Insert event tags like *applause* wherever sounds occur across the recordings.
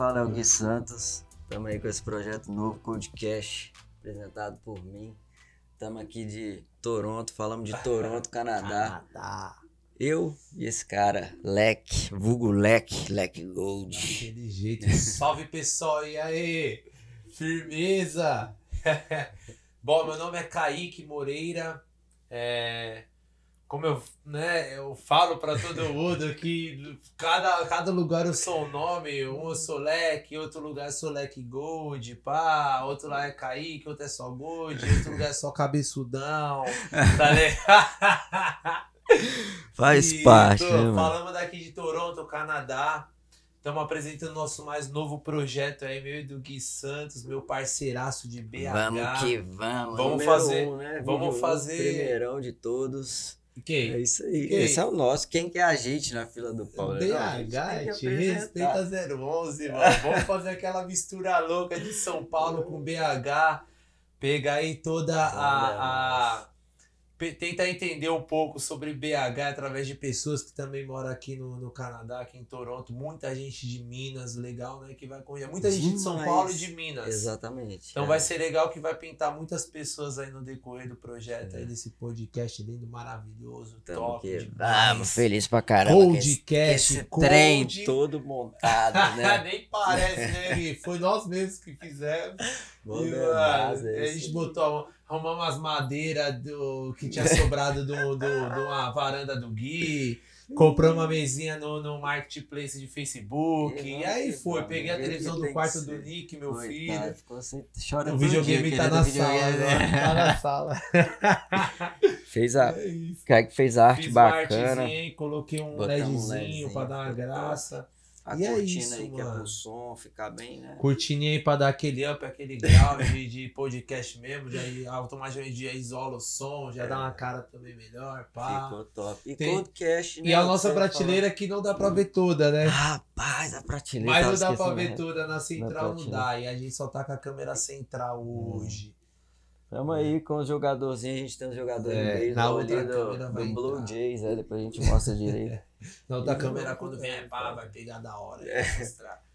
fala é o Gui Santos. Estamos aí com esse projeto novo, Codecast, apresentado por mim. Estamos aqui de Toronto, falamos de Toronto, *laughs* Canadá. Canadá. Eu e esse cara, Leque, vulgo Leque, Leque Gold. Daquele jeito. Salve pessoal, e aí? Firmeza! *laughs* Bom, meu nome é Kaique Moreira. É, como eu, né, eu falo pra todo mundo que cada, cada lugar eu sou um nome. Um eu sou Leque, outro lugar eu sou Leque Gold, pá. Outro lá é Kaique, outro é só Gold, outro lugar é só Cabeçudão. Tá *laughs* ligado? Faz E parte, tô- né? Falamos daqui de Toronto, Canadá. Estamos apresentando nosso mais novo projeto aí, meu e do Gui Santos, meu parceiraço de BH. Vamos que vamos. Vamos fazer- um, né? vamos fazer- Primeirão de todos. É Quem? isso aí. Esse é o nosso. Quem que é a gente na fila do pau? BH, te respeita 011, mano. Vamos fazer aquela mistura louca de São Paulo com BH. Pegar aí toda a. a- tentar entender um pouco sobre BH através de pessoas que também moram aqui no, no Canadá, aqui em Toronto. Muita gente de Minas, legal, né? Que vai conhecer. Muita gente de São. Paulo e de Minas. Exatamente. Então é. vai ser legal que vai pintar muitas pessoas aí no decorrer do projeto, aí desse podcast lindo, maravilhoso, É. Tamo top. demais. Vamos, feliz pra caramba. esse- Podcast, esse Code. trem todo montado, né? *laughs* Nem parece, né? Foi nós mesmos que fizemos. Bom E, demais, é a gente botou, arrumamos umas madeiras do, que tinha sobrado do, do, de uma varanda do Gui. Compramos uma mesinha no, no marketplace de Facebook. E E aí foi, peguei a do televisão do quarto do. Nick, meu Coitado, filho. ficou chora O videogame dia tá querendo na videogame, sala, né? né? Tá na *laughs* sala. *laughs* Fez a. É fez a arte Fiz uma bacana. artezinha coloquei um um LEDzinho LEDzinho, pra dar uma graça. A E é cortina isso, aí que é mano. pro som ficar bem, né? Cortininha aí pra dar aquele up, aquele grau de, de podcast mesmo, já automaticamente já isola o som, já dá uma cara também melhor, pá. Ficou top. E Tem- Codecast, né? E a que nossa prateleira aqui não dá pra ver toda, né? Rapaz, a prateleira. Mas não dá pra ver né? toda na central, não dá. E a gente só tá com a câmera central hoje. Tamo aí com os jogadorzinhos, a gente tem os jogadores É, na outra do, do Blue entrar. Jays, é, depois a gente mostra direito. *laughs* Na outra câmera, quando vem, pá, vai pegar da hora. É.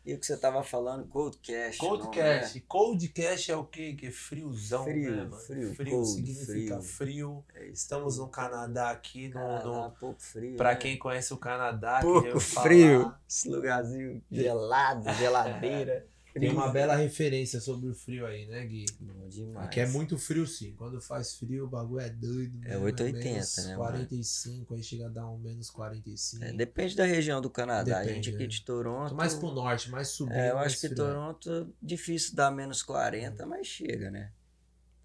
E o que você tava falando, Codecast. não Coldcast. Coldcast é o quê? Que é friozão, Frio, né, mano? frio, cold, significa frio. É, é. Estamos no Canadá aqui, no, Canadá, no, pouco frio. Pra né? quem conhece o Canadá, Pouco frio. falar, Esse lugarzinho gelado, geladeira. *laughs* tem uma bela referência sobre o frio aí, né, Gui? Bom demais. Aqui é muito frio sim. Quando faz frio, o bagulho é doido. É mesmo, 880, menos né, mano? 45, aí chega a dar um menos 45. É, depende da região do Canadá. a Depende, gente aqui né? de Toronto. mais pro norte, mais subindo. É, eu acho que frio. Toronto difícil dar menos 40, mas chega, né?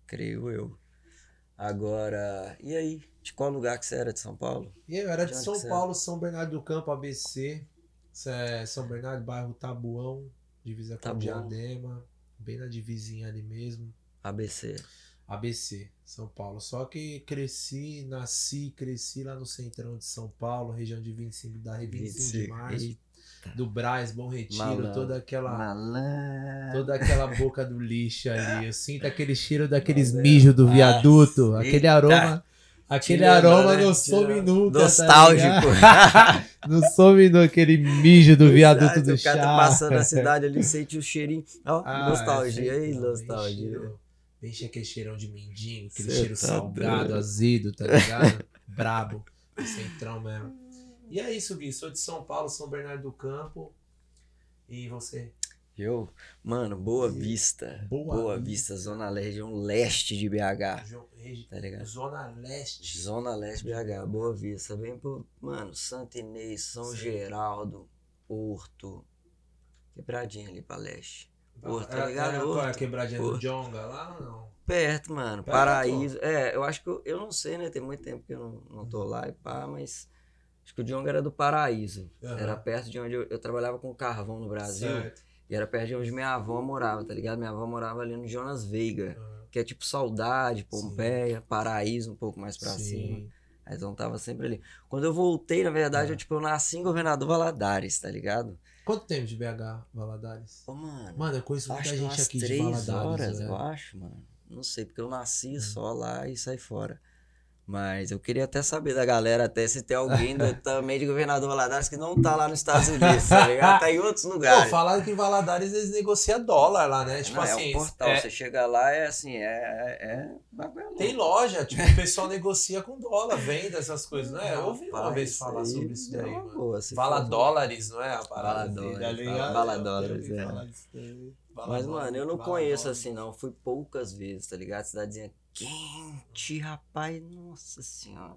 Creio eu. Agora, e aí? De qual lugar que você era de São Paulo? E eu era de De São é? Paulo, São Bernardo do Campo, ABC. É São Bernardo, bairro Tabuão, divisa com Tabuão. Diadema. Bem na divisinha ali mesmo. ABC. ABC, São Paulo. Só que cresci, nasci, cresci lá no centrão de São Paulo, região de 25 da 25 de março, Eita, do Braz, Bom Retiro, Malandro. toda aquela Malandro. toda aquela boca do lixo ali. Eu sinto aquele cheiro daqueles mijos do nossa, viaduto, aquele eita. aroma, aquele aroma né? não some nunca. tá Nostálgico. ligado? *laughs* não some nunca aquele mijo do viaduto do o cara tá chá. passando na cidade ali, sente o cheirinho. Ó, Ah, nostalgia. Aí, nostalgia. cheio aquele cheirão de mendigo, aquele Cê cheiro tá salgado, doido. azedo, tá ligado? *laughs* Brabo. Centrão mesmo. E é isso, Gui. Sou de São Paulo, São Bernardo do Campo. E você? Eu, mano, Boa Vista. Boa Boa, Vista. Vista, Zona Leste, região leste de BH. Regi- Tá ligado? Zona Leste. Zona Leste BH, Boa Vista. Bem por, mano, Santo Inês, São Sim. Geraldo, Porto. Quebradinha ali pra leste. Porto, tá É- ligado? é é a quebradinha do. Jonga lá ou não? Perto, mano. Perto, Paraíso. É, eu acho que eu, eu não sei, né? Tem muito tempo que eu não, não tô lá e pá, mas. Acho que o Djonga era do Paraíso. Aham. Era perto de onde eu, eu trabalhava com carvão no Brasil. Certo. E era perto de onde minha avó morava, tá ligado? Minha avó morava ali no Jonas Veiga. Aham. Que é tipo Saudade, Pompeia, Paraíso, um pouco mais pra Sim. cima. Aí então tava sempre ali. Quando eu voltei, na verdade, Ah. eu, tipo, eu nasci em Governador Valadares, tá ligado? Quanto tempo de BH, Valadares? Ô, mano. Mano, eu conheço muita gente aqui de três Valadares. horas, né? eu acho, mano. Não sei, porque eu nasci Hum. só lá e saí fora. Mas eu queria até saber da galera, até se tem alguém do, *laughs* também de governador Valadares que não tá lá nos Estados Unidos, tá ligado? Tá em outros Pô, lugares. falaram que em Valadares eles negociam dólar lá, né? Tipo Não, assim, é um portal, é- você chega lá, é assim, é... é, é tem loja, tipo, o pessoal negocia com dólar, venda essas coisas, não é? Eu ouvi uma vez falar sobre isso daí, é uma mano. boa, for- dólares, não é? A parada assim, dólares, tá Eu dólares, é. daí. Mas, mano, eu não conheço assim, não. Fui poucas vezes, tá ligado? Cidadezinha quente, rapaz. Nossa senhora.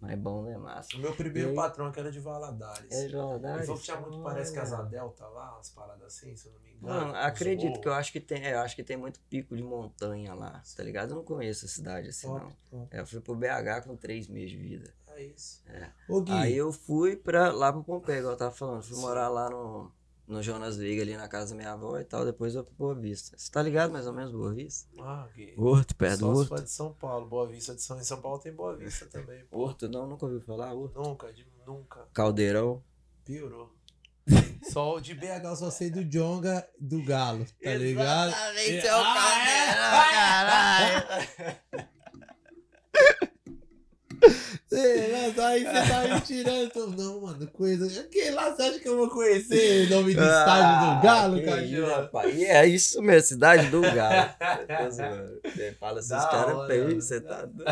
Mas é bom, né, massa? O meu primeiro aí? patrão que era de Valadares. É de Valadares? Ele falou que tinha muito, parece que as. Delta lá, umas paradas assim, se eu não me engano. Uns acredito que eu acho que tem, é, eu acho que tem muito pico de montanha lá, tá ligado? Eu não conheço a cidade assim, Top, não. top. É, Eu fui pro BH com três meses de vida. É isso. É. Ô, Gui, Aí eu fui pra, lá pro Pompeia, igual eu tava falando. Fui Sim. morar lá no, no Jonas Veiga, ali na casa da minha avó e tal. Depois eu fui pro Boa Vista. Você tá ligado mais ou menos Boa Vista? ah, Gui. Horto, perto do Só Horto. for de São Paulo, Boa Vista de São em São Paulo tem Boa Vista também. pô. Horto, não, nunca ouviu falar? Horto. Nunca, de, nunca. Caldeirão. Piorou. *laughs* Só o de BH eu só sei do Jonga do Galo, tá ligado? Exatamente, é o caralho. *laughs* Ei, mas aí você tá me tirando. Não, mano, coisa. Que lá você acha que eu vou conhecer o nome do estádio do Galo, Ah, cachorro? rapaz. E é isso mesmo, cidade do Galo. Zoando. Você fala assim, Da os caras hora, peiam, mano. você tá *laughs* doido.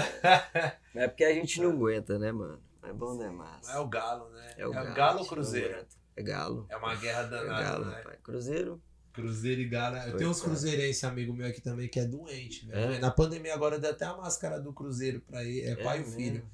É porque a gente não aguenta, né, mano? É bom demais. Não é o Galo, né? É o Galo, Galo ou Cruzeiro? É Galo. É uma guerra É danada, Galo, né? rapaz. Cruzeiro? Cruzeiro e Galo. Eu tenho uns Coitado. cruzeirenses, amigo meu aqui também, que é doente, velho. É? Na pandemia agora deu até a máscara do Cruzeiro pra ele. É, pai e filho.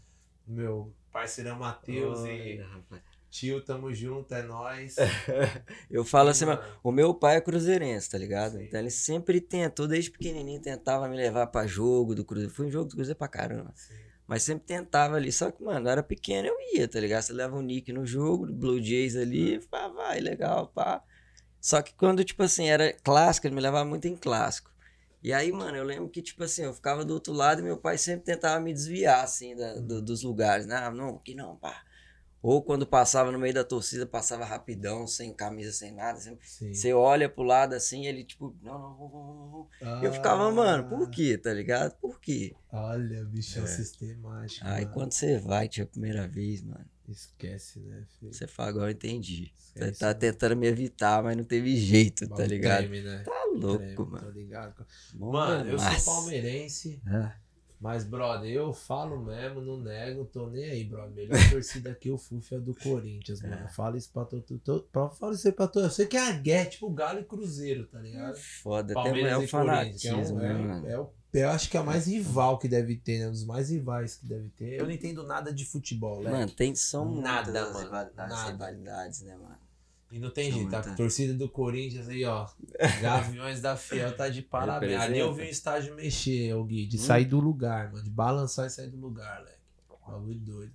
Meu parceirão Matheus e rapaz. tio, tamo junto, é nóis. *laughs* Eu falo assim, Mano, o meu pai é cruzeirense, tá ligado? Sim. Então ele sempre tentou, desde pequenininho, tentava me levar pra jogo do Cruzeiro. Fui em jogo do Cruzeiro pra caramba. assim, Mas sempre tentava ali. Só que, mano, eu era pequeno, eu ia, tá ligado? Você leva o Nick no jogo, Blue Jays ali, pá, vai, legal, pá. Só que quando, tipo assim, era clássico, ele me levava muito em clássico. E aí, mano, eu lembro que, tipo assim, eu ficava do outro lado e meu pai sempre tentava me desviar, assim, da- do- dos lugares, né? Ah, não, aqui não, pá. Ou quando passava no meio da torcida, passava rapidão, sem camisa, sem nada. assim. sim. Você olha pro lado assim, ele, tipo, não, não, não, não, não. Eu ficava, mano, por quê, tá ligado? Por quê? Ah, Olha, bichão É. sistemático. Aí mano. quando você vai, tipo, a primeira vez, mano. Esquece, né, filho? Você fala, agora eu entendi. Você tá né? tentando me evitar, mas não teve jeito, tá Bagulho ligado? treme, né? Tá louco, Treme, mano. ligado. Bom Mano, eu sou *laughs* palmeirense, Ah, mas, brother, eu falo mesmo, não nego, tô nem aí, brother. Melhor *laughs* torcida que eu fui a do Corinthians, É. mano. Fala isso pra todo. To, pra, fala isso aí pra todo. Eu sei que é a guerra, tipo Galo e Cruzeiro, tá ligado? Foda, até Palmeiras é o é, fanatismo, um, né, é, mano? é o, eu acho que é a mais rival que deve ter, né? Um dos mais rivais que deve ter. Eu não entendo nada de futebol, né? Mano, tem, são Nada, muitas as mano, rivalidades, nada. rivalidades, né, mano? E não tem jeito, tá? muita. Torcida do Corinthians aí, ó. *laughs* Gaviões da Fiel tá de parabéns. Ali eu vi um estágio mexer, o Gui, de Hum. sair do lugar, mano. De balançar e sair do lugar, Leque. Bagulho doido.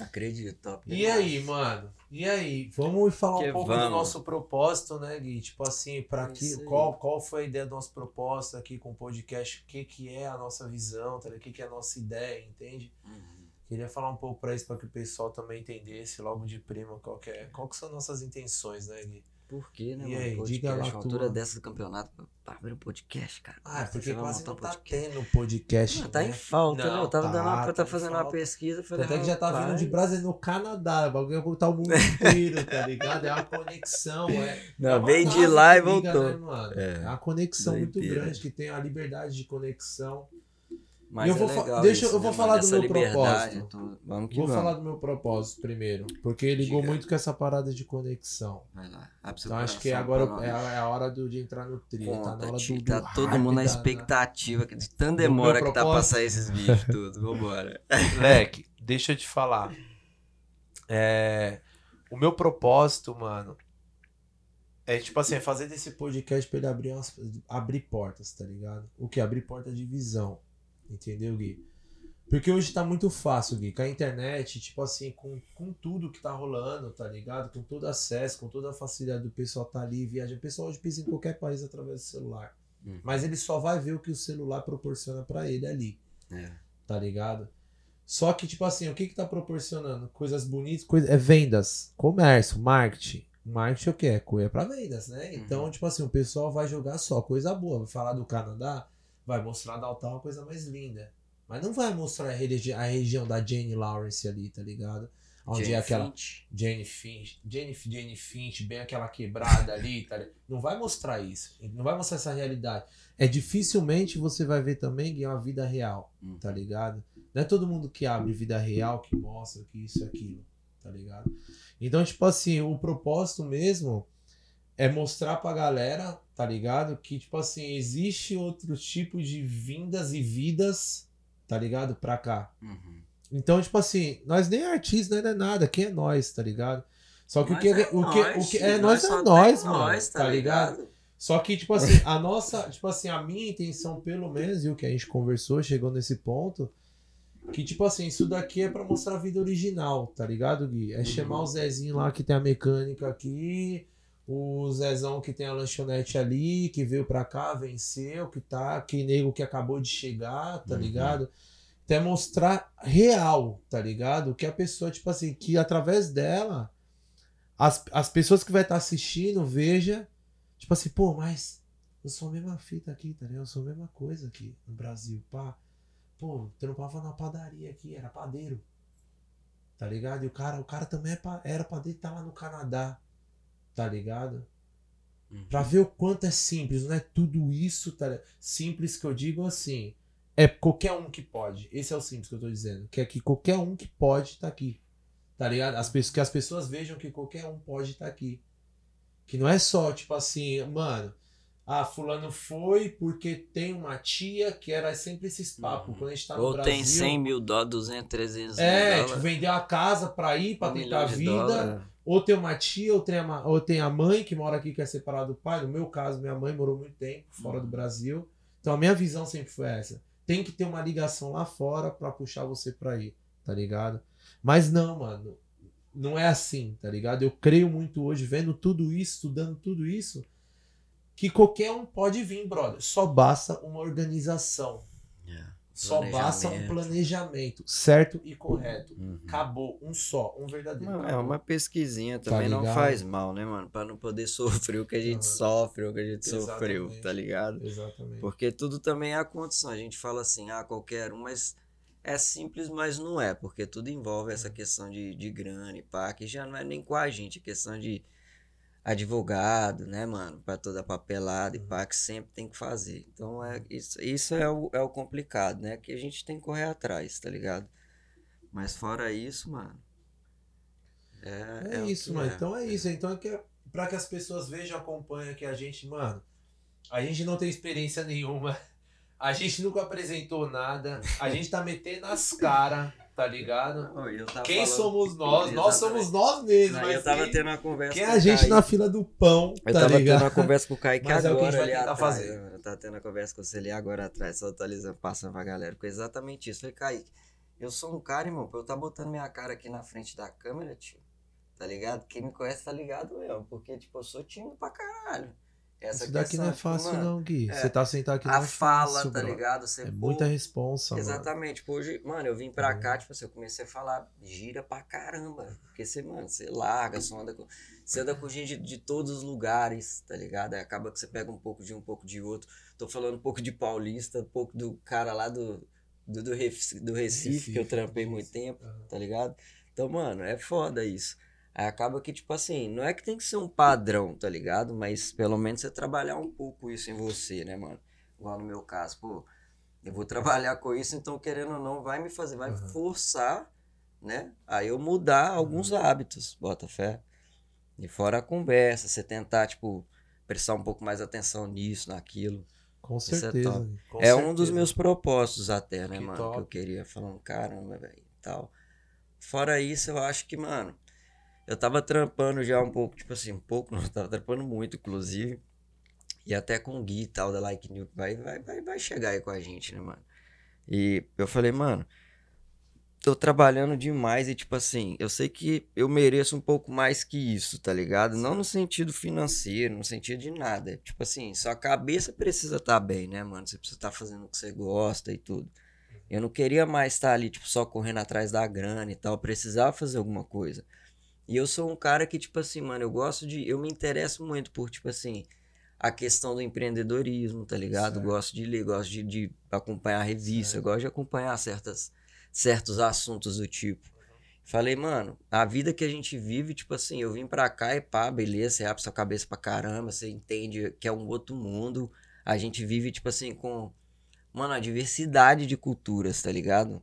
Acredito, top. E demais. aí, mano? E aí? Vamos falar Que um pouco do vamos. nosso propósito, né, Gui? Tipo assim, para É que qual, qual foi a ideia do nosso propósito aqui com o podcast? O que, que é a nossa visão, tá? O que, que é a nossa ideia, entende? Uhum. Queria falar um pouco pra isso, pra que o pessoal também entendesse logo de prima qual que é. Qual que são nossas intenções, né, Gui? Por quê, né, E mano? aí, podcast, diga lá a tua. altura dessa do campeonato, pra abrir um podcast, cara. Ah, é Nossa, porque quase não tá podcast. tendo podcast, Ah, tá né? em falta, né? Não, Eu tava tá, dando uma, tá tá fazendo uma falta. pesquisa, eu falei, Até que já tá vindo de. Brasil no Canadá, o bagulho é voltar o mundo inteiro, tá ligado? É uma conexão, é. Não, é uma veio de lá e liga, voltou. né, mano? É, É uma conexão muito doideira. grande, que tem a liberdade de conexão. Mas eu é vou legal deixa- isso, eu vou né, falar do meu propósito. tudo. Vamos que Vou vamos. falar do meu propósito primeiro, porque ligou Diga. muito com essa parada de conexão. Vai lá, Então acho que agora é a, é a hora do- de entrar no trilho, tá na Conta, hora do, tio, do tá todo mundo na expectativa, que de tanta demora que tá pra sair esses vídeos tudo. *laughs* Vambora. Leque, deixa eu te falar. É, o meu propósito, mano, é tipo assim, é fazer desse podcast pra ele abrir, umas, abrir portas, tá ligado? O que? Abrir porta de visão. Entendeu, Gui? Porque hoje tá muito fácil, Gui. Com a internet, tipo assim, com, com tudo que tá rolando, tá ligado? Com todo acesso, com toda a facilidade do pessoal tá ali, viaja. O pessoal hoje pisa em qualquer país através do celular. Hum. Mas ele só vai ver o que o celular proporciona pra ele ali É. tá ligado? Só que, tipo assim, o que que tá proporcionando? Coisas bonitas, coisa, é vendas, comércio, marketing. Marketing é o quê? É coisa pra vendas, né? Então, Uhum. tipo assim, o pessoal vai jogar só coisa boa. Vai falar do Canadá, vai mostrar da Alta uma coisa mais linda. Mas não vai mostrar a, religi- a região da Jane Lawrence ali, tá ligado? Onde Jane é aquela. Finch. Jane Finch, Jane, Jane Finch, bem aquela quebrada ali, tá ligado? Não vai mostrar isso. Não vai mostrar essa realidade. É dificilmente você vai ver também que é uma vida real, Hum. tá ligado? Não é todo mundo que abre vida real que mostra que isso e aquilo, tá ligado? Então, tipo assim, o propósito mesmo é mostrar pra galera, tá ligado? Que, tipo assim, existe outros tipos de vindas e vidas, tá ligado? Pra cá. Uhum. Então, tipo assim, nós nem é artista, não é nada. Quem é nós, tá ligado? Só que o que é o que nós, o que é nós nós é nós, mano, nós, tá ligado? Só que tipo assim, a nossa, tipo assim, a minha intenção pelo menos e o que a gente conversou, chegou nesse ponto, que tipo assim, isso daqui é pra mostrar a vida original, tá ligado, Gui? É Uhum. chamar o Zezinho lá que tem a mecânica aqui, o Zezão que tem a lanchonete ali, que veio pra cá, venceu, que tá, que nego que acabou de chegar, tá Uhum. ligado? Até mostrar real, tá ligado? Que a pessoa, tipo assim, que através dela, as, as pessoas que vai estar assistindo, veja, tipo assim, pô, mas eu sou a mesma fita aqui, tá ligado? Eu sou a mesma coisa aqui no Brasil, pá. Pô, trampava na padaria aqui, era padeiro. Tá ligado? E o cara, o cara também é pa- era padeiro tá lá no Canadá. Tá ligado? Uhum. Pra ver o quanto é simples, não é tudo isso, tá ligado? Simples que eu digo assim. É qualquer um que pode. Esse é o simples que eu tô dizendo. Que é que qualquer um que pode tá aqui. Tá ligado? As pessoas, que as pessoas vejam que qualquer um pode estar aqui. Que não é só, tipo assim, mano. Ah, fulano foi porque tem uma tia que era sempre esses papos. Uhum. Quando a gente tá no Ou Brasil. tem 100 mil dólares, 200, 300 mil É, dólares. tipo, vendeu a casa pra ir, pra um tentar a vida. Ou tem uma tia, ou tem a, ma- ou tem a mãe que mora aqui que é separada do pai. No meu caso, minha mãe morou muito tempo fora do Brasil. Então a minha visão sempre foi essa. Tem que ter uma ligação lá fora pra puxar você pra ir, tá ligado? Mas não, mano. Não é assim, tá ligado? Eu creio muito hoje, vendo tudo isso, estudando tudo isso, que qualquer um pode vir, brother. Só basta uma organização. É, Só basta um planejamento. certo e correto. Uhum. Acabou. Um só, um verdadeiro. Não, é uma pesquisinha Tá também não ligado? faz mal, né, mano? Pra não poder *laughs* sofrer o que a gente Aham. sofre, o que a gente sofreu, Exatamente. tá ligado? Exatamente. Porque tudo também é a condição. A gente fala assim, ah, qualquer um, mas é simples, mas não é, porque tudo envolve essa questão de, de grana e pá, que já não é nem com a gente, é questão de advogado, né, mano? Pra toda papelada e pá, que sempre tem que fazer. Então, é, isso, isso é, o, é o complicado, né? Que a gente tem que correr atrás, tá ligado? Mas fora isso, mano. É, É, o isso, mano. é. Então é isso. Então é que é pra que as pessoas vejam, acompanhem que a gente, mano, a gente não tem experiência nenhuma. *laughs* A gente nunca apresentou nada. A gente tá metendo as caras, tá ligado? Quem somos nós? Nós somos nós mesmos. Não, eu tava quem, tendo uma conversa quem é com a o gente Kaique. na fila do pão, Eu tá tava ligado? tendo uma conversa com o Kaique Mas é o que a agora gente vai tentar atrás. fazer. né, mano? Eu tava tendo uma conversa com você ali agora atrás, só atualizando, passando pra galera. Foi exatamente isso. Falei, Kaique, eu sou um cara, irmão, pra eu tá botando minha cara aqui na frente da câmera, tio. Tá ligado? Quem me conhece tá ligado mesmo. Porque, tipo, eu sou tímido pra caralho. Essa Isso daqui não é questão, tipo, fácil, mano, não, Gui. é, Você tá sentado aqui não A é fala, fácil, tá ligado? Você, É pô, muita responsa, mano. Exatamente. Tipo, hoje, mano, eu vim pra Uhum. cá, tipo assim, eu comecei a falar gira pra caramba. Porque você, mano, você larga, você anda com, você anda com gente de, de todos os lugares, tá ligado? Aí acaba que você pega um pouco de um, um pouco de outro. Tô falando um pouco de paulista, um pouco do cara lá do, do, do, Recife, do Recife, que eu trampei muito tempo, Aham. tá ligado? Então, mano, é foda isso. Aí acaba que, tipo assim, não é que tem que ser um padrão, tá ligado? Mas pelo menos você trabalhar um pouco isso em você, né, mano? Igual no meu caso, pô, eu vou *laughs* trabalhar com isso, então querendo ou não, vai me fazer, vai Uhum. forçar, né? Aí eu mudar alguns hábitos, bota fé. E fora a conversa, você tentar, tipo, prestar um pouco mais atenção nisso, naquilo. Com Isso é certeza. Gui. Com é um dos certeza. meus propósitos até, né, Que mano? top. Que eu queria falando, caramba, velho, tal. Fora isso, eu acho que, mano, eu tava trampando já um pouco, tipo assim, um pouco, *laughs* não, tava trampando muito, inclusive. E até com o Gui e tal, da Like New, vai, vai, vai, vai chegar aí com a gente, né, mano? E eu falei, mano, tô trabalhando demais e, tipo assim, eu sei que eu mereço um pouco mais que isso, tá ligado? Não no sentido financeiro, no sentido de nada. Tipo assim, sua cabeça precisa estar bem, né, mano? Você precisa estar fazendo o que você gosta e tudo. Eu não queria mais estar ali, tipo, só correndo atrás da grana e tal. Eu precisava fazer alguma coisa. E eu sou um cara que, tipo assim, mano, eu gosto de. Eu me interesso muito por, tipo assim, a questão do empreendedorismo, tá ligado? Certo. Gosto de ler, gosto de, de acompanhar revista, Certo. gosto de acompanhar certas, certos assuntos do tipo. Falei, mano, a vida que a gente vive, tipo assim, eu vim pra cá e pá, beleza, você abre sua cabeça pra caramba, você entende que é um outro mundo. A gente vive, tipo assim, com, mano, a diversidade de culturas, tá ligado?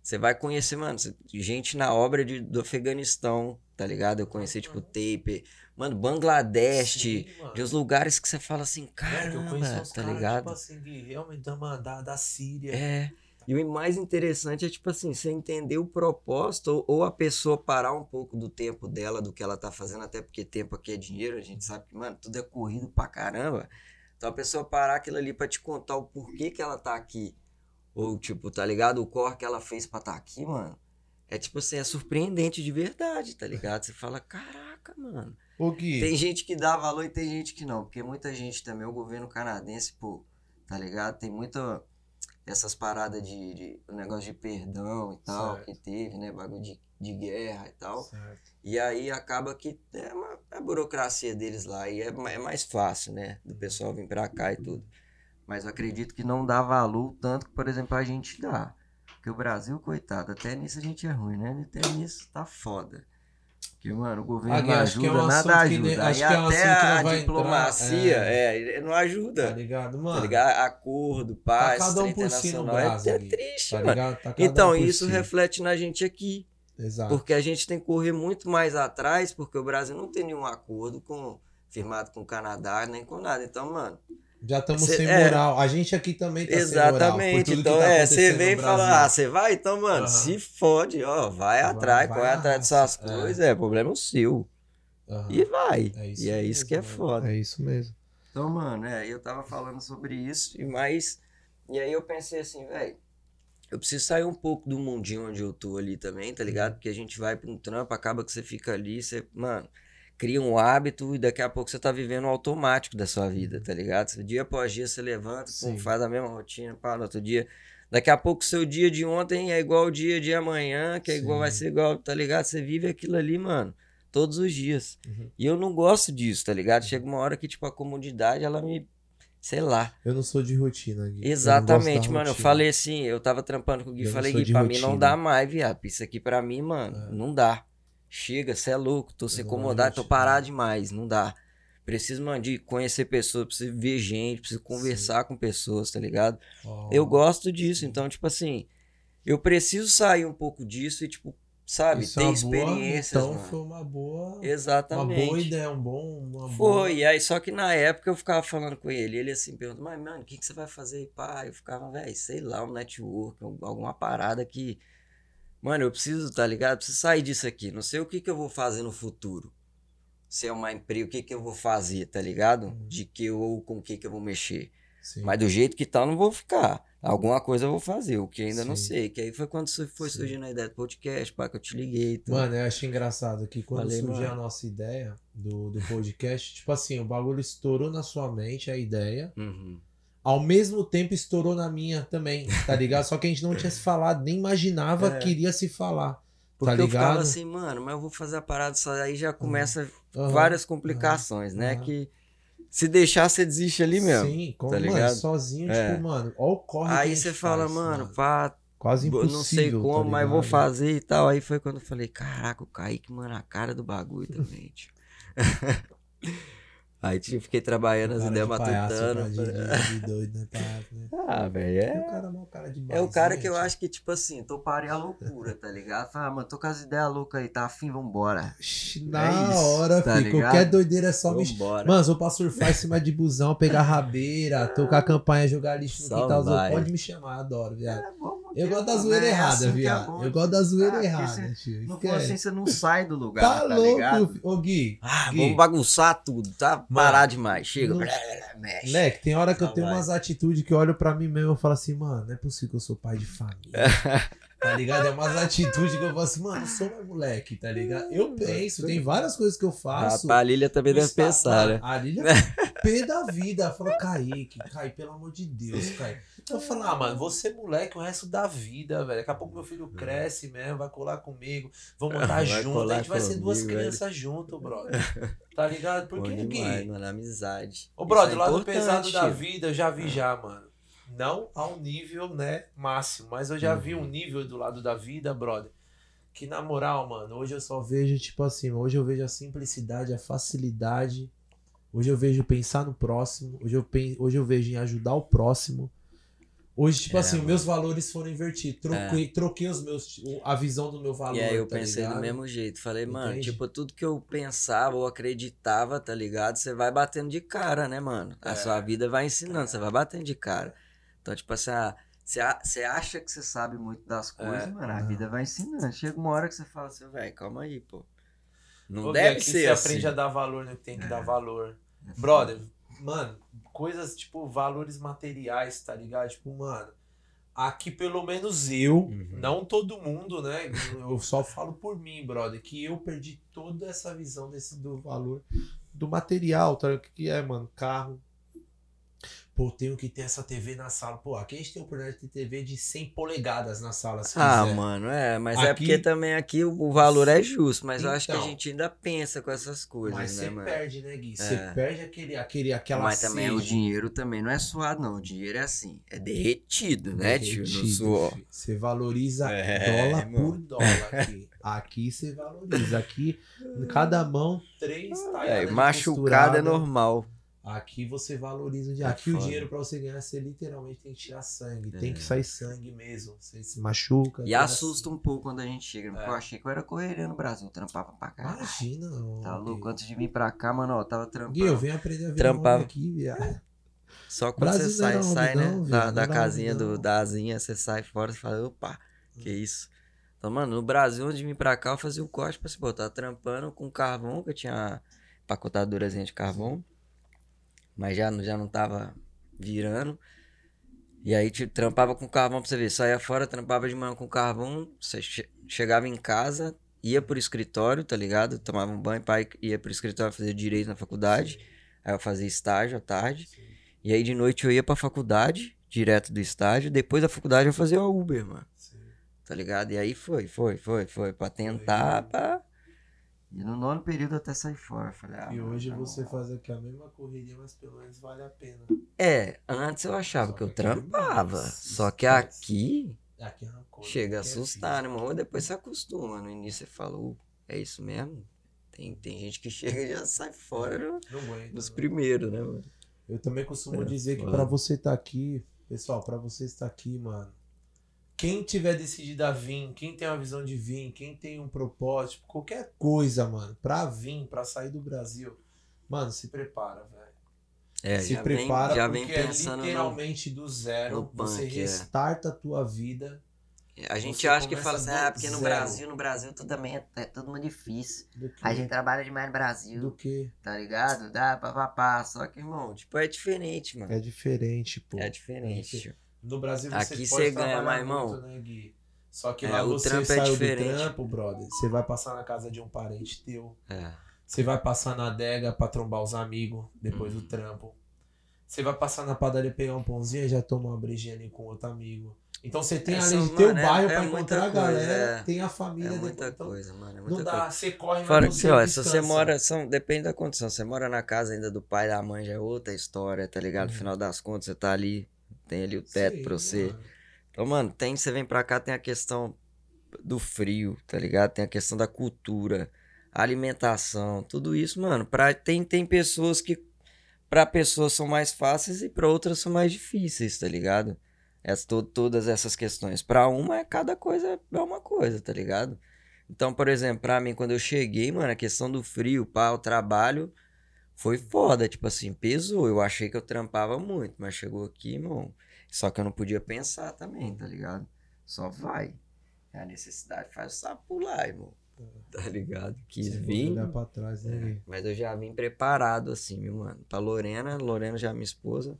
Você vai conhecer, mano, gente na obra de, do Afeganistão, tá ligado? Eu conheci, tipo, Tape, mano, Bangladesh, Sim, mano. de uns lugares que você fala assim, É, que eu conheço caramba, uns tá ligado? tipo assim, que realmente da, da, da Síria. É. E o mais interessante é, tipo assim, você entender o propósito ou, ou a pessoa parar um pouco do tempo dela, do que ela tá fazendo, até porque tempo aqui é dinheiro, a gente sabe que, mano, tudo é corrido pra caramba. Então a pessoa parar aquilo ali pra te contar o porquê que ela tá aqui. Ou, tipo, tá ligado? O corre que ela fez pra tá aqui, mano. É tipo assim, é surpreendente de verdade, tá ligado? Você fala, caraca, mano. Ô, Gui, Tem gente que dá valor e tem gente que não. Porque muita gente também, o governo canadense, pô, tá ligado? Tem muita. Essas paradas de, de. O negócio de perdão e tal, Certo. que teve, né? Bagulho de, de guerra e tal. Certo. E aí acaba que é uma, a burocracia deles lá. E é, é mais fácil, né? Do pessoal vir pra cá e tudo. Mas eu acredito que não dá valor tanto que, por exemplo, a gente dá. Porque o Brasil, coitado, até nisso a gente é ruim, né? Até nisso tá foda. Porque, mano, o governo Ah, não que é ajuda, um nada que ajuda. Aí acho que é um até que a diplomacia, entrar, é, ele não ajuda. Tá ligado, Tá mano? ligado? Acordo, paz, cada um por si no internacional. É- braço, é, triste, Tá mano. ligado? Tá Então, um isso si. reflete na gente aqui. Exato. Porque a gente tem que correr muito mais atrás, porque o Brasil não tem nenhum acordo com firmado com o Canadá, nem com nada. Então, mano, Já estamos Cê- sem é. moral. A gente aqui também tá sem moral. por exatamente. Então, tá é, você vem e fala, ah, você vai? Então, mano, Aham. se fode, ó, vai Vai- atrás, vai corre atrás dessas é. coisas, é, problema seu. Aham. E vai. É isso e é isso mesmo, que é mano. foda. É isso mesmo. Então, mano, é, eu tava falando sobre isso, e mais. E aí eu pensei assim, velho, eu preciso sair um pouco do mundinho onde eu tô ali também, tá ligado? Porque a gente vai pra um trampo, acaba que você fica ali, você, mano, cria um hábito e daqui a pouco você tá vivendo o automático da sua vida, tá ligado? Você, dia após dia você levanta, pum, faz a mesma rotina, pá, no outro dia. Daqui a pouco seu dia de ontem é igual o dia de amanhã, que é igual, Sim. vai ser igual, tá ligado? Você vive aquilo ali, mano, todos os dias. Uhum. E eu não gosto disso, tá ligado? Chega uma hora que, tipo, a comodidade, ela me. Sei lá. Eu não sou de rotina, Gui. Eu Exatamente, da mano. Eu rotina. falei assim, eu tava trampando com o Gui, Eu falei, Gui, pra mim não rotina. dá mais, viado. Isso aqui pra mim, mano, É. não dá. Chega, você é louco, tô de incomodado, tô parado demais, não dá. Preciso, mano, de conhecer pessoas, preciso ver gente, preciso conversar com pessoas, tá ligado? Ó, Eu gosto disso, então, tipo assim, eu preciso sair um pouco disso e, tipo, sabe, isso é ter uma boa- experiências, Então mano. foi uma boa. Uma Exatamente. boa ideia, um bom. Uma boa- Foi, e aí só que na época eu ficava falando com ele, ele assim perguntou, mas mano, o que, que você vai fazer aí, pá? Eu ficava, velho, sei lá, um network, um- alguma parada que. Mano, eu preciso, tá ligado? Eu preciso sair disso aqui. Não sei o que, que eu vou fazer no futuro. Se é uma empresa, o que, que eu vou fazer, tá ligado? Uhum. De que ou com o que, que eu vou mexer. Sim. Mas do jeito que tá, eu não vou ficar. Alguma coisa eu vou fazer, o que ainda não Sim. sei. Que aí foi quando foi Sim. surgindo a ideia do podcast, pá, que eu te liguei. tudo. Mano, eu achei engraçado que quando Falei, surgiu mano. a nossa ideia do, do podcast, tipo assim, o bagulho estourou na sua mente, a ideia. Uhum. Ao mesmo tempo estourou na minha também, tá ligado? Só que a gente não tinha se falado, nem imaginava É. que iria se falar. Porque tá eu ficava ligado? assim, mano, mas eu vou fazer a parada só aí já começa Aham. várias complicações, né? aham. Que se deixar, você desiste ali mesmo. Sim, como, tá mano, ligado? sozinho, É. tipo, mano, ó o corre Aí você fala, faz, mano, pá, quase impossível, não sei tá como, mas vou ligado? fazer e tal. Aí foi quando eu falei, caraca, o Kaique, mano, a cara do bagulho também, tio. *laughs* Aí tipo, fiquei trabalhando as ideias matutando. né? Ah, velho, É o é. cara, mal cara de É o cara que eu acho que, tipo assim, tô parei a loucura, tá ligado? Fala, ah, mano, tô com as ideias loucas aí, tá afim, vambora. É Na isso, hora, tá filho. Qualquer doideira é só me. Vambora. Mano, se eu pra surfar em cima de busão, pegar rabeira, tocar *laughs* campanha, jogar lixo no Só quintal, pode me chamar, adoro, viado. É Eu gosto da zoeira é errada, assim é viado. bom, eu gosto da zoeira Ah, errada, tio. Não for assim, você não sai do lugar, Tá tá, louco, ligado? ô Gui. Ah, Gui. vamos bagunçar tudo, tá? Parar demais. Chega. não- *laughs* Mexe. Né, que tem hora que eu tenho vai. umas atitudes que eu olho pra mim mesmo e falo assim, mano, não é possível que eu sou pai de família. *laughs* tá ligado? É umas atitudes que eu falo assim, mano, eu sou mais moleque, tá ligado? Eu penso, tem várias coisas que eu faço. A Lília também deve pensar, né? A Lília *laughs* é pé da vida. Ela falou, Kaique, Kaique, pelo amor de Deus, Kaique. Eu falo, ah, mano, você moleque o resto da vida, velho. Daqui a pouco meu filho cresce mesmo, vai colar comigo, vamos *laughs* morar Vai junto, a gente vai ser duas comigo, crianças junto, brother. *laughs* Tá ligado? Por Bom que, demais, mano, amizade. Ô, Isso brother, é lado pesado da vida eu já vi já, mano. Não ao nível, né, máximo, mas eu já vi Uhum. um nível do lado da vida, brother. Que na moral, mano, hoje eu só vejo, tipo assim, hoje eu vejo a simplicidade, a facilidade. Hoje eu vejo pensar no próximo. Hoje eu, pen... hoje eu vejo em ajudar o próximo. Hoje, tipo É, assim, mano. meus valores foram invertidos. Troquei, troquei os meus, a visão do meu valor. E aí eu tá pensei ligado? do mesmo jeito. Falei, mano, tipo, tudo que eu pensava ou acreditava, tá ligado? Você vai batendo de cara, né, mano? A É. sua vida vai ensinando, você vai batendo de cara. Então, tipo assim, ah, você acha que você sabe muito das coisas, É, mano, a não. vida vai ensinando. Chega uma hora que você fala assim, velho, calma aí, pô. Não Ô, deve aqui ser você assim. aprende a dar valor no que tem que É. dar valor. Brother, mano, coisas tipo valores materiais, tá ligado? Tipo, mano, aqui pelo menos eu, Uhum. não todo mundo, né? Eu só falo por mim, brother, que eu perdi toda essa visão desse do valor do material, tá? O que que é, mano? Carro. Pô, tenho que ter essa TV na sala. Pô, aqui a gente tem oportunidade de ter TV de 100 polegadas na sala, se Ah, quiser. mano, é, mas é Aqui- porque também aqui o, valor é justo, mas eu acho que a Então. gente ainda pensa com essas coisas, Mas né, você mano? perde, né, Gui? Você É. perde aquele, aquele, aquela Mas também o sede. dinheiro também não é suado, não. O dinheiro é assim, é derretido, né, tio? No Derretido, suor. filho. Você valoriza É, dólar irmão. por dólar aqui. Aqui você valoriza. Aqui, em cada mão, três É, talhadas de machucado é normal. Aqui você valoriza o dinheiro. É Aqui o dinheiro pra você ganhar, você literalmente tem que tirar sangue. Tem É. que sair sangue mesmo. Você se machuca. E tem assusta um pouco quando a gente chega. Porque É. eu achei que eu era correria no Brasil, trampava pra cá. Imagina, Tá louco? Gui. Antes de vir pra cá, mano, ó, tava Gui, eu trampando. venho aprender a ver Trampava. aqui, viado. Só quando Brasil você não sai, sai, né? não, da da Não casinha homem do, não. da asinha, você sai fora e fala, opa, que isso. Então, mano, no Brasil, antes de vir pra cá, eu fazia o corte pra se botar trampando com carvão, que eu tinha empacotadurazinha de carvão. Mas já, não- já não tava virando. E aí, tipo, trampava com carvão pra você ver. Saía fora, trampava de manhã com carvão. Você che- chegava em casa, ia pro escritório, tá ligado? Tomava um banho, pai ia pro escritório fazer direito na faculdade. Aí eu fazia estágio à tarde. E aí de noite eu ia pra faculdade, direto do estágio. Depois da faculdade eu fazia o Uber, mano. Sim. Tá ligado? E aí foi, foi, foi, foi. Pra tentar, pra. E no nono período até sair fora. eu Falei, ah, E hoje tá você faz aqui a mesma correria, mas pelo menos vale a pena. É, antes eu achava que eu que aqui é trampava. Só que aqui Aqui é uma coisa. chega a é assustar, né, mano? Depois você acostuma. No início você fala, "Uh, é isso mesmo? Tem, tem gente que *laughs* chega e já sai fora no- aguento. nos né? primeiros, né, mano? Eu também costumo É, dizer que foda. pra você estar aqui, pessoal, pra você estar aqui, mano, quem tiver decidido a vir, quem tem uma visão de vir, quem tem um propósito, qualquer coisa, mano, pra vir, pra sair do Brasil, mano, se prepara, velho. É, se já vem, prepara já porque vem é pensando no, literalmente do zero, no você punk, é. restarta a tua vida A gente acha que fala assim, ah, porque no zero. Brasil, no Brasil tudo também é, é tudo muito difícil. A gente trabalha demais no Brasil, do que tá ligado? Dá papapá. Só que, irmão, tipo, é diferente, mano. é diferente, pô. É diferente. É tio. No Brasil você Aqui pode você ganha mais, muito, irmão. né, Gui? Só que É, lá o você trampo é diferente. do trampo, brother. Você vai passar na casa de um parente teu. É. Você vai passar na adega pra trombar os amigos depois Uhum. do trampo. Você vai passar na padaria pegar um pãozinho e já toma uma brejinha ali com outro amigo. Então você tem, Essa, além de ter o é- bairro é pra encontrar a galera, é. tem a família É muita Então, coisa, mano. É muita não dá, coisa. você corre, Fora que, tem ó, se você mora, são, depende da condição. Você mora na casa ainda do pai da mãe, já é outra história, tá ligado? No Uhum. final das contas, você tá ali, tem ali o teto Sim, pra você. mano. Então, mano, tem, você vem pra cá, tem a questão do frio, tá ligado? Tem a questão da cultura, alimentação, tudo isso, mano. Pra, tem, tem pessoas que, pra pessoas são mais fáceis e pra outras são mais difíceis, tá ligado? Essa, to- todas essas questões. Pra uma, é cada coisa é uma coisa, tá ligado? Então, por exemplo, pra mim, quando eu cheguei, mano, a questão do frio, pá, o trabalho foi foda, tipo assim, pesou. Eu achei que eu trampava muito, mas chegou aqui, irmão. Só que eu não podia pensar também, tá ligado? Só vai. É a necessidade faz o sapo pular, irmão. Tá ligado? Quis Você vir. olhar pra trás, né, é, mas eu já vim preparado, assim, meu mano. Pra Lorena, Lorena já é minha esposa.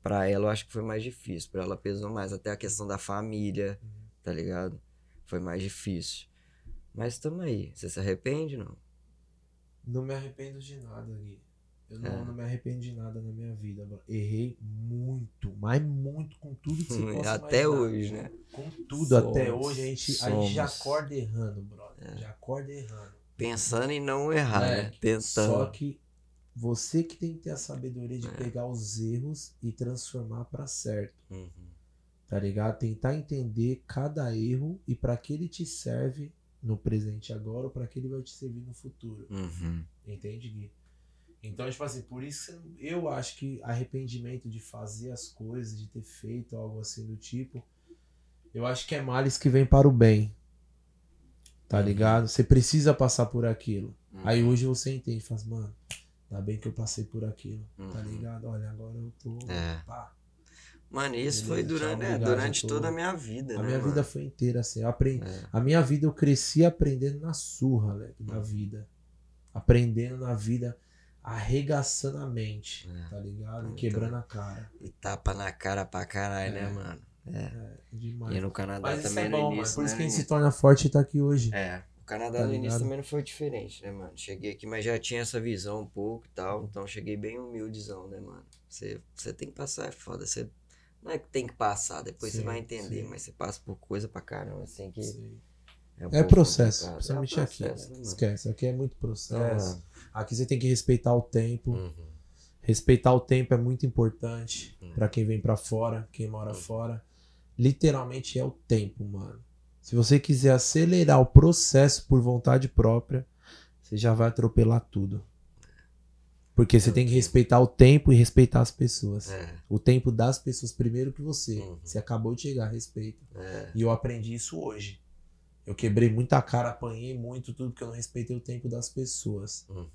Pra ela eu acho que foi mais difícil. Pra ela pesou mais. Até a questão da família, tá ligado? Foi mais difícil. Mas tamo aí. Você se arrepende, não? Não me arrependo de nada, Gui. Eu não, é. não me arrependi de nada na minha vida, bro. Errei muito, mas muito com tudo que você *laughs* possa Até imaginar. hoje, né? Com tudo, somos, até hoje a gente, a gente já acorda errando, brother. É. Já acorda errando. Pensando em não errar, é. né? Tentando. Só que você que tem que ter a sabedoria de é. pegar os erros e transformar para certo. Uhum. Tá ligado? Tentar entender cada erro e para que ele te serve no presente agora ou para que ele vai te servir no futuro. Uhum. Entende, Gui? Então, tipo assim, por isso eu acho que arrependimento de fazer as coisas, de ter feito algo assim do tipo, eu acho que é males que vem para o bem. Tá uhum. ligado? Você precisa passar por aquilo. Uhum. Aí hoje você entende, faz, mano, ainda bem que eu passei por aquilo. Tá uhum. Tá ligado? Olha, agora eu tô. É. Pá. Mano, isso Beleza, foi durante, é, durante toda a minha vida, a né? minha mano? vida foi inteira assim. Eu aprendi, é. A minha vida eu cresci aprendendo na surra, né? Na vida. Aprendendo na vida arregaçando a mente, é. tá ligado? Então, Quebrando a cara. E tapa na cara pra caralho, né, é. né, mano? É. é. demais. E no Canadá Mas também é bom, no início, Por né, isso que a gente se torna forte e tá aqui hoje. É. O Canadá tá no início também não foi diferente, né, mano? Cheguei aqui, mas já tinha essa visão um pouco e tal. Então cheguei bem humildezão, né, mano? Você, você tem que passar, é foda. Você não é que tem que passar, depois sim, você vai entender, sim. mas você passa por coisa pra caramba, assim que. Sim. É, um é processo, principalmente é aqui. Né, Esquece, aqui é muito processo. Aqui você tem que respeitar o tempo. Uhum. Respeitar o tempo é muito importante uhum. para quem vem para fora, quem mora uhum. fora. Literalmente é o tempo, mano. Se você quiser acelerar o processo por vontade própria, você já vai atropelar tudo. Porque você tem que respeitar o tempo e respeitar as pessoas. É. O tempo das pessoas primeiro que você. Uhum. Você acabou de chegar, respeito. É. E eu aprendi isso hoje. Eu quebrei muita cara, apanhei muito, tudo porque eu não respeitei o tempo das pessoas. Uhum.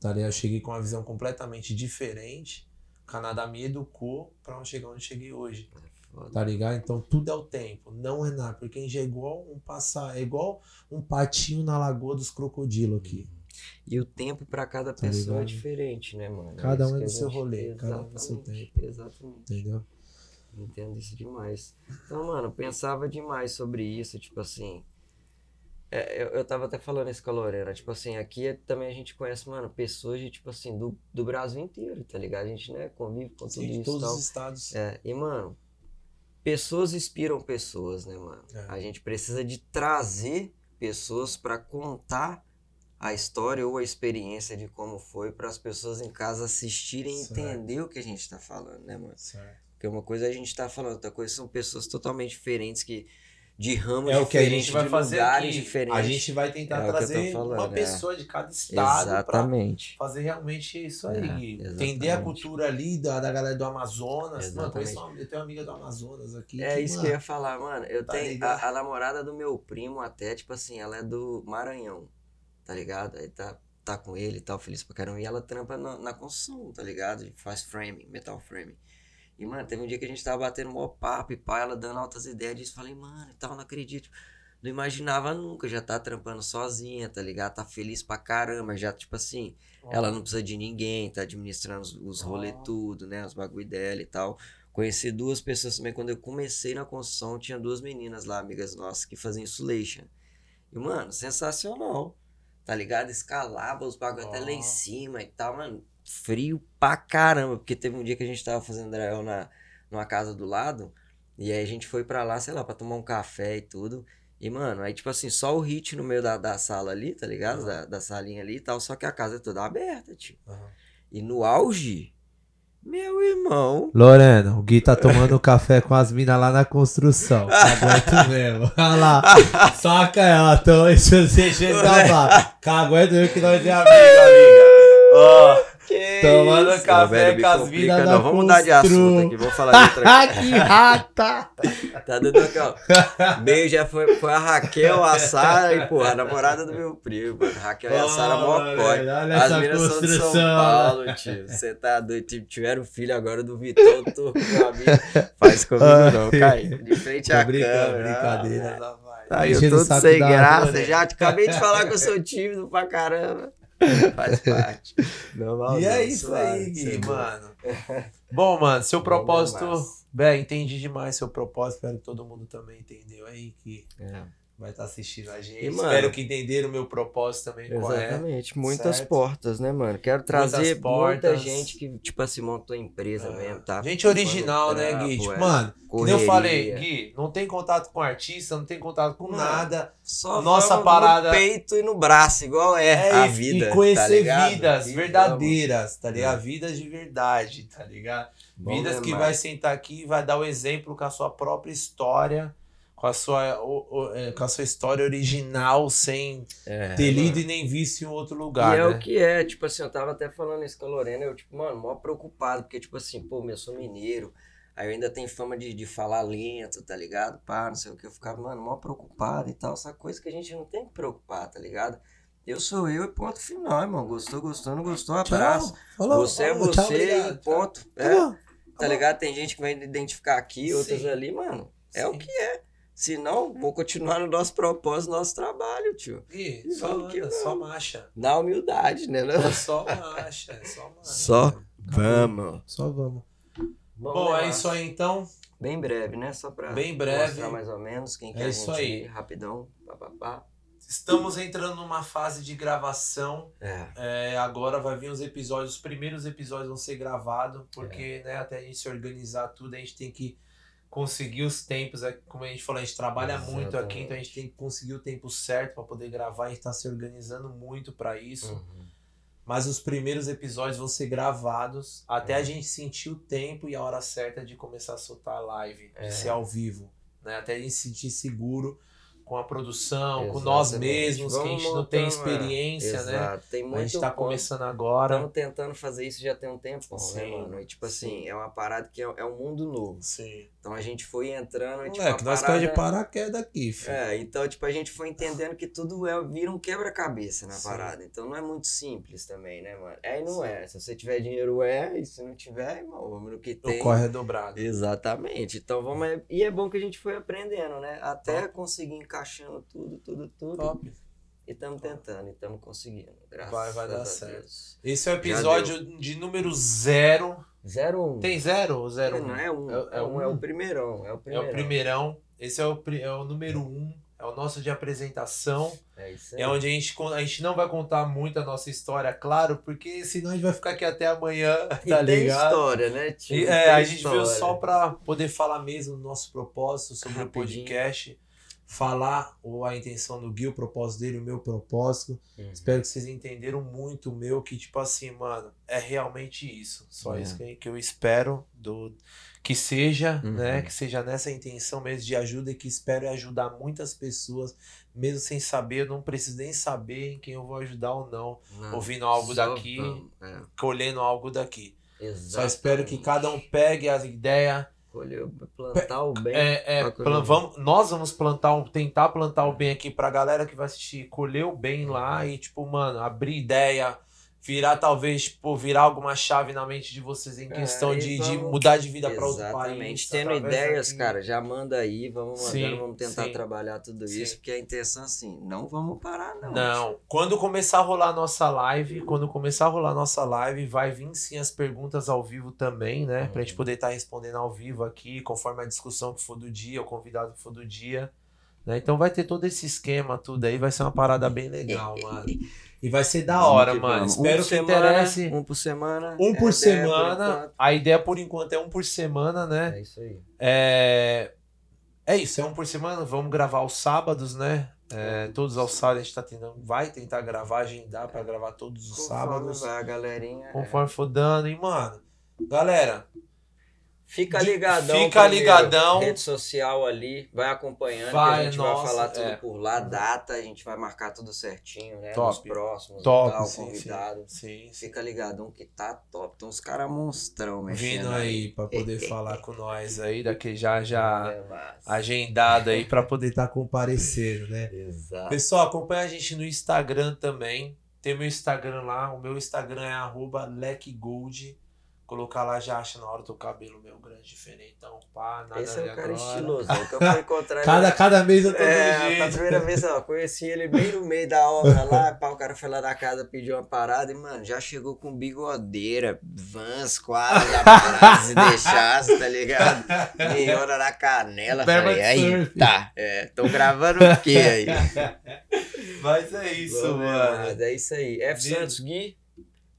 Tá ligado? Eu cheguei com uma visão completamente diferente. O Canadá me educou para chegar onde cheguei hoje. É tá ligado? Então tudo é o tempo, não é nada. Porque a gente é igual um passar, é igual um patinho na lagoa dos crocodilos aqui. Uhum. E o tempo para cada tá pessoa é diferente, né, mano? Cada é um é do seu rolê, cada um no seu tempo. Exatamente. Entendeu? Entendo isso demais. Então, mano, pensava demais sobre isso, tipo assim. É, eu, eu tava até falando isso com a Lorena, tipo assim, aqui é, também a gente conhece, mano, pessoas de, tipo assim, do, do Brasil inteiro, tá ligado? A gente, né, convive com Sim, tudo isso. todos tal. os estados. É, e, mano, pessoas inspiram pessoas, né, mano? É. A gente precisa de trazer pessoas para contar a história ou a experiência de como foi para as pessoas em casa assistirem e entender o que a gente tá falando, né, mano? Certo. Porque uma coisa é a gente tá falando, outra coisa são pessoas totalmente diferentes que de ramos é o que a gente vai fazer aqui. Diferentes. A gente vai tentar é trazer falando, uma é. pessoa é. de cada estado exatamente. fazer realmente isso aí. É, Entender a cultura ali da, da galera do Amazonas. Mano, uma, eu tenho uma amiga do Amazonas aqui. É que, isso mano, que eu ia falar, mano. Eu tá tenho a, a, namorada do meu primo até, tipo assim, ela é do Maranhão, tá ligado? Aí tá, tá com ele e tal, feliz pra caramba. E ela trampa na, na construção, tá ligado? Faz framing, metal framing. E, mano, teve um dia que a gente tava batendo mó papo e pá, ela dando altas ideias disso. Falei, mano, e tal, não acredito. Não imaginava nunca, já tá trampando sozinha, tá ligado? Tá feliz pra caramba, já, tipo assim, oh. ela não precisa de ninguém, tá administrando os, os oh. rolê tudo, né? Os bagulho dela e tal. Conheci duas pessoas também. Quando eu comecei na construção, tinha duas meninas lá, amigas nossas, que faziam insulation. E, mano, sensacional. Tá ligado? Escalava os bagulho oh. até lá em cima e tal, mano frio pra caramba, porque teve um dia que a gente tava fazendo drywall na numa casa do lado, e aí a gente foi pra lá, sei lá, pra tomar um café e tudo. E, mano, aí, tipo assim, só o hit no meio da, da sala ali, tá ligado? Uhum. Da, da salinha ali e tal, só que a casa é toda aberta, tio. Uhum. E no auge, meu irmão. Lorena, o Gui tá tomando café com as minas lá na construção. Cagueto *laughs* mesmo. Olha lá. Saca ela, então, isso você chega lá. Cagueto eu *laughs* que nós é amigo, amiga. Ó. Que Tomando isso? café velho, com as vidas da Vamos mudar de assunto aqui, vou falar de outra *laughs* coisa. que rata! tá dando aqui, ó. Meio já foi, foi a Raquel, a Sara e, pô, a namorada do meu primo. Raquel oh, e a Sara Mocói. As meninas são de São Paulo, tio. Você tá doido. Tiveram filho agora do Vitor, tô com amigo. Faz comigo não, cai. De frente à câmera. Brincadeira. Tá aí, eu tô sem graça. Já acabei de falar que eu sou tímido pra caramba. Faz parte. *laughs* Normal, e é isso aí, Gui, mano. *laughs* Bom, mano, seu propósito. Bem, entendi demais seu propósito. Espero que todo mundo também entendeu aí que. É. vai estar assistindo a gente. E, mano, Espero que entenderam o meu propósito também. Qual é. Exatamente. Muitas Certo. portas, né, mano? Quero trazer muita gente que, tipo assim, montou empresa Ah, mesmo, tá? Gente original, né, Gui? Tipo, é. mano, que Correria. eu falei, Gui, não tem contato com artista, não tem contato com Mano, nada. Só Nossa parada- no peito e no braço, igual é, a e- vida. E conhecer tá vidas verdadeiras, tá ligado? É. Vidas de verdade, tá ligado? Bom vidas que demais. vai sentar aqui e vai dar o exemplo com a sua própria história, com a sua, o- o- é, com a sua história original, sem É, ter mano. lido e nem visto em outro lugar, e é né? o que é, tipo assim, eu tava até falando isso com a Lorena, eu, tipo, mano, mó preocupado, porque, tipo assim, pô, meu, eu sou mineiro, aí eu ainda tenho fama de, de falar lento, tá ligado? Pá, não sei o que, eu ficava, mano, mó preocupado e tal, essa coisa que a gente não tem que preocupar, tá ligado? Eu sou eu e ponto final, irmão. Gostou, gostou, não gostou, abraço. Falou, você é falou, tchau, você obrigado, e ponto. tchau. É, Tá bom, tá ligado? Tem gente que vai identificar aqui, outras ali, mano. É o Sim. que é. Se não, vou continuar no nosso propósito, no nosso trabalho, tio. Gui, E só, que anda, vamos. só marcha. Na humildade, né? Não? Só marcha, só marcha. Só Acabou. Vamos. Só vamos. Vamos Bom, é isso aí então. Bem breve, né? Só pra Bem breve. mostrar mais ou menos quem É quer isso gente aí. ir rapidão. Estamos entrando numa fase de gravação. É. É, agora vai vir os episódios, os primeiros episódios vão ser gravados, porque né, até a gente se organizar tudo, a gente tem que conseguir os tempos. é, Como a gente falou, a gente trabalha muito aqui, Exatamente. então a gente tem que conseguir o tempo certo para poder gravar. A gente está se organizando muito para isso. Uhum. Mas os primeiros episódios vão ser gravados até É. a gente sentir o tempo e a hora certa de começar a soltar a live, É. de ser ao vivo. Né? Até a gente se sentir seguro com a produção, com nós Exatamente. mesmos, que a Vamos gente não tem é. experiência, né? Exato. Tem muito A gente tá ponto. começando agora. Estamos tentando fazer isso já tem um tempo, né, Sim, mano? E, tipo sim. assim, é uma parada que é, é um mundo novo. Sim. Então a gente foi entrando e, tipo, Moleque, a nós parada... caímos de paraquedas aqui, filho. É, então, tipo, a gente foi entendendo que tudo é, vira um quebra-cabeça na Sim. parada. Então não é muito simples também, né, mano? É e não é. Se você tiver dinheiro, é. E se não tiver, irmão, vamos no que tem. O corre é dobrado. Exatamente. Então vamos. E é bom que a gente foi aprendendo, né? Até conseguir encaixando tudo, tudo, tudo. Top. E estamos tentando, e estamos conseguindo. Graças Vai- vai dar certo. Deus. Esse é o episódio de número zero. Zero um. Tem zero ou zero? Não é um. É, É, um, é um. o primeirão. É o É primeirão. o primeirão. Esse é o, é o número um. É o nosso de apresentação. É isso aí. É onde a gente, a gente não vai contar muito a nossa história, claro, porque senão a gente vai ficar aqui até amanhã, *laughs* E tá tem ligado? história, né, tio? E, é, a gente história. veio só pra poder falar mesmo do nosso propósito sobre Rapidinho. o podcast. Falar o, a intenção do Gui, o propósito dele, o meu propósito. Uhum. Espero que vocês entenderam muito o meu, que tipo assim, mano, é realmente isso. Só É. isso que, que eu espero do que seja, Uhum. né? Que seja nessa intenção mesmo de ajuda e que espero ajudar muitas pessoas, mesmo sem saber, eu não preciso nem saber em quem eu vou ajudar ou não, Não, ouvindo algo daqui. vamos, é, colhendo algo daqui. exatamente. Só espero que cada um pegue as ideias. Colheu, plantar o bem. É, é, plan- vamos, nós vamos plantar um, tentar plantar o bem aqui pra galera que vai assistir, colher o bem lá e, tipo, mano, abrir ideia, virar talvez, tipo, virar alguma chave na mente de vocês em É, questão e de, de vamos- mudar de vida pra outro Exatamente. país. Tendo através ideias, daqui. cara, já manda aí, vamos mandando, Sim, vamos tentar sim. trabalhar tudo Sim. isso, porque a intenção assim, não vamos parar, não. Não, quando começar a rolar a nossa live, quando começar a rolar a nossa live, vai vir sim as perguntas ao vivo também, né? Pra gente Uhum. poder estar respondendo ao vivo aqui, conforme a discussão que for do dia, o convidado que for do dia. Né? Então vai ter todo esse esquema, tudo aí, vai ser uma parada bem legal, mano. *laughs* E vai ser da hora, que mano. Espero um que semana, interesse. Um por semana. Um é por a ideia semana. enquanto. a ideia por enquanto é um por semana, né? É isso aí. É, é isso, é um por semana. Vamos gravar aos sábados, né? É, todos aos sábados a gente tá tentando, vai tentar gravar, agendar pra gravar todos os Conforme sábados. vai a galerinha. é. Conforme for dando. E, mano, galera, Fica ligadão. fica primeiro. ligadão. Rede social ali, vai acompanhando, Vai, a gente nossa, vai falar tudo é. por lá, data, a gente vai marcar tudo certinho, né? Top. Nos próximos, top, tal, sim, convidado. sim, sim. Fica ligadão que tá top. Tem uns caras monstrão mexendo. Vindo aí pra poder *laughs* falar com nós aí, daqui já, já É agendado aí pra poder estar comparecendo, né? Exato. Pessoal, acompanha a gente no Instagram também. Tem meu Instagram lá. O meu Instagram é arroba leckgold Colocar lá já acha na hora do cabelo meu grande diferentão, pá, nada Esse é o cara agora. estiloso. né? Que eu fui encontrar ele Cada, lá- cada mês eu tô É, de um a jeito. primeira vez, ó, conheci ele bem no meio da obra lá, *laughs* pá, o cara foi lá na casa, pediu uma parada e, mano, já chegou com bigodeira, vans, quadros da parada, se deixasse, tá ligado? Meiona na canela, falei, aí, tá, é, tô gravando o quê aí? *laughs* Mas é isso, mano. mas É isso aí. F. Santos Gui,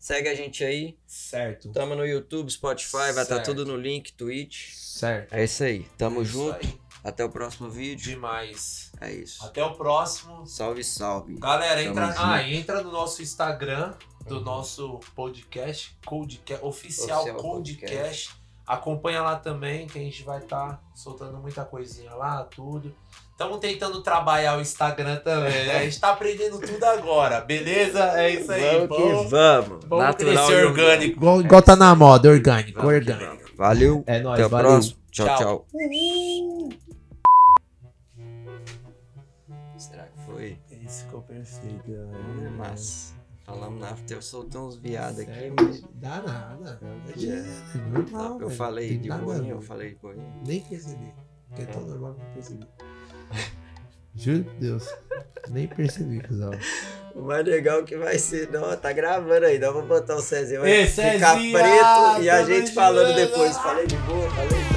segue a gente aí, Certo. tamo no YouTube, Spotify, vai estar Certo. tudo no link, Twitch. Certo. É isso aí, tamo Isso junto, aí. até o próximo vídeo, Demais. é isso. Até o próximo. Salve, salve. Galera, Tamo entra, junto. ah, entra no nosso Instagram do nosso podcast, Codecast, oficial, Oficial Codecast. Acompanha lá também, que a gente vai estar soltando muita coisinha lá, tudo. Estamos tentando trabalhar o Instagram também, né? A gente tá aprendendo tudo agora, beleza? É isso aí. Vamos Vamos, que vamos. vamos Natural crescer e orgânico. Igual, igual tá na moda, orgânico, Vamos orgânico. Valeu. É nóis, Até o valeu. próximo. Tchau, Tchau. tchau. Será que foi? Esse ficou perfeito. É massa. Falamos na after, eu soltei uns viados aqui, mas. Dá nada. É. normal. eu falei de boinha, eu falei de boinha. Nem percebi. Porque é tão normal que não percebi. *laughs* Juro por Deus. Nem percebi, cuzão. O mais legal que vai ser, não, tá gravando aí, não vou botar o Cezinho, vai Ei, ficar Cezinha, preto e a gente falando depois. Falei de boa, falei de